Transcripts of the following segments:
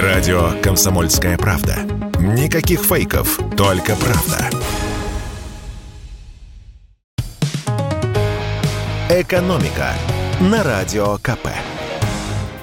Радио «Комсомольская правда». Никаких фейков, только правда. «Экономика» на Радио КП.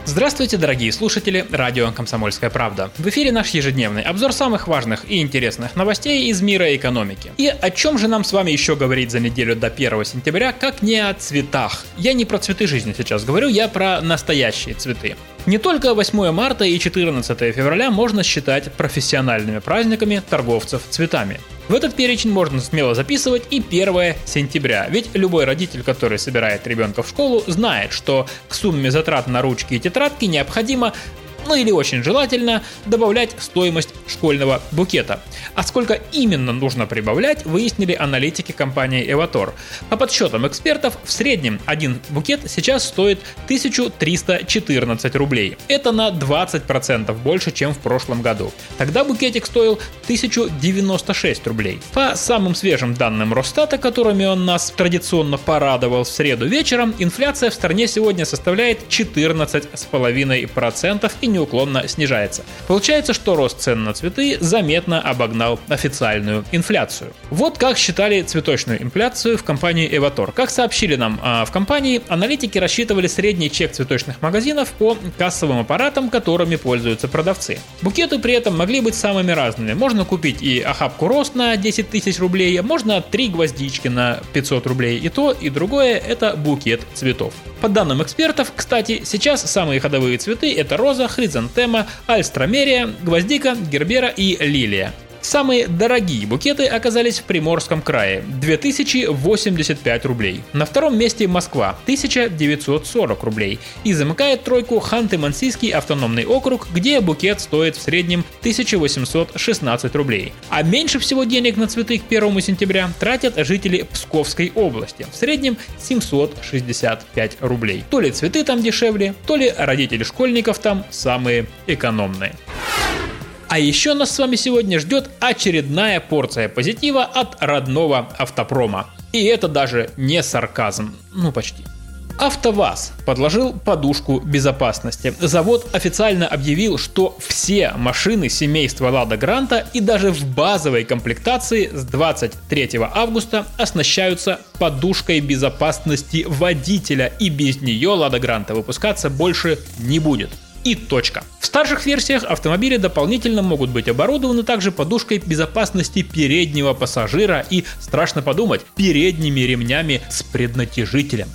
Здравствуйте, дорогие слушатели радио «Комсомольская правда». В эфире наш ежедневный обзор самых важных и интересных новостей из мира экономики. И о чем же нам с вами еще говорить за неделю до 1 сентября, как не о цветах. Я не про цветы жизни сейчас говорю, я про настоящие цветы. Не только 8 марта и 14 февраля можно считать профессиональными праздниками торговцев цветами. В этот перечень можно смело записывать и 1 сентября, ведь любой родитель, который собирает ребенка в школу, знает, что к сумме затрат на ручки и тетрадки необходимо ну или очень желательно добавлять стоимость школьного букета. А сколько именно нужно прибавлять, выяснили аналитики компании Evator. По подсчетам экспертов, в среднем один букет сейчас стоит 1314 рублей. Это на 20% больше, чем в прошлом году. Тогда букетик стоил 1096 рублей. По самым свежим данным Росстата, которыми он нас традиционно порадовал в среду вечером, инфляция в стране сегодня составляет 14,5% и неуклонно снижается. Получается, что рост цен на цветы заметно обогнал официальную инфляцию. Вот как считали цветочную инфляцию в компании Evator. Как сообщили нам а, в компании, аналитики рассчитывали средний чек цветочных магазинов по кассовым аппаратам, которыми пользуются продавцы. Букеты при этом могли быть самыми разными. Можно купить и охапку роз на 10 тысяч рублей, можно три гвоздички на 500 рублей. И то, и другое – это букет цветов. По данным экспертов, кстати, сейчас самые ходовые цветы – это роза, хризантема, альстромерия, гвоздика, гербера и лилия. Самые дорогие букеты оказались в Приморском крае – 2085 рублей. На втором месте Москва – 1940 рублей. И замыкает тройку Ханты-Мансийский автономный округ, где букет стоит в среднем 1816 рублей. А меньше всего денег на цветы к 1 сентября тратят жители Псковской области – в среднем 765 рублей. То ли цветы там дешевле, то ли родители школьников там самые экономные. А еще нас с вами сегодня ждет очередная порция позитива от родного автопрома. И это даже не сарказм, ну почти. АвтоВАЗ подложил подушку безопасности. Завод официально объявил, что все машины семейства Лада Гранта и даже в базовой комплектации с 23 августа оснащаются подушкой безопасности водителя, и без нее Лада Гранта выпускаться больше не будет и точка. В старших версиях автомобиля дополнительно могут быть оборудованы также подушкой безопасности переднего пассажира и, страшно подумать, передними ремнями с преднатяжителем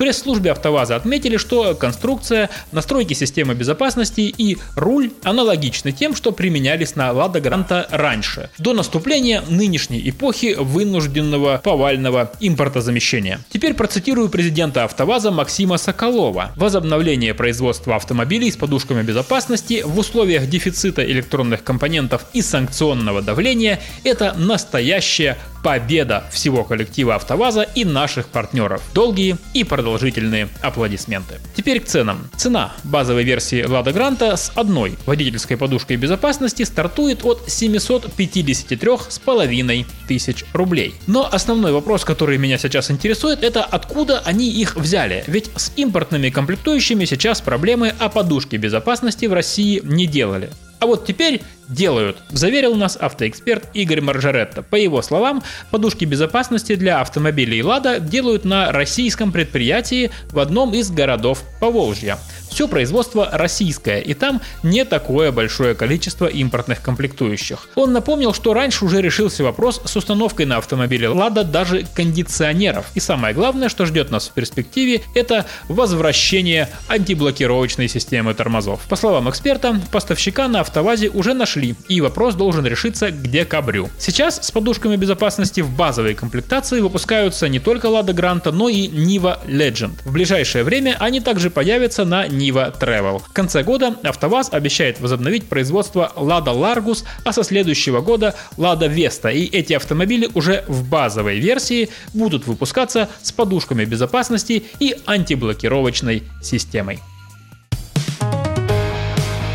пресс-службе АвтоВАЗа отметили, что конструкция, настройки системы безопасности и руль аналогичны тем, что применялись на Лада Гранта раньше, до наступления нынешней эпохи вынужденного повального импортозамещения. Теперь процитирую президента АвтоВАЗа Максима Соколова. Возобновление производства автомобилей с подушками безопасности в условиях дефицита электронных компонентов и санкционного давления – это настоящая победа всего коллектива АвтоВАЗа и наших партнеров. Долгие и продолжительные аплодисменты. Теперь к ценам. Цена базовой версии Лада Гранта с одной водительской подушкой безопасности стартует от 753,5 тысяч рублей. Но основной вопрос, который меня сейчас интересует, это откуда они их взяли. Ведь с импортными комплектующими сейчас проблемы, а подушки безопасности в России не делали. А вот теперь делают, заверил нас автоэксперт Игорь Маржаретто. По его словам, подушки безопасности для автомобилей «Лада» делают на российском предприятии в одном из городов Поволжья. Все производство российское, и там не такое большое количество импортных комплектующих. Он напомнил, что раньше уже решился вопрос с установкой на автомобиле «Лада» даже кондиционеров. И самое главное, что ждет нас в перспективе, это возвращение антиблокировочной системы тормозов. По словам эксперта, поставщика на АвтоВАЗе уже нашли, и вопрос должен решиться к декабрю. Сейчас с подушками безопасности в базовой комплектации выпускаются не только «Лада Гранта», но и Niva Legend. В ближайшее время они также появятся на Niva Travel. В конце года АвтоВАЗ обещает возобновить производство Lada Largus, а со следующего года Lada Vesta. И эти автомобили уже в базовой версии будут выпускаться с подушками безопасности и антиблокировочной системой.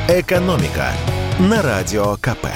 Экономика на радио КП.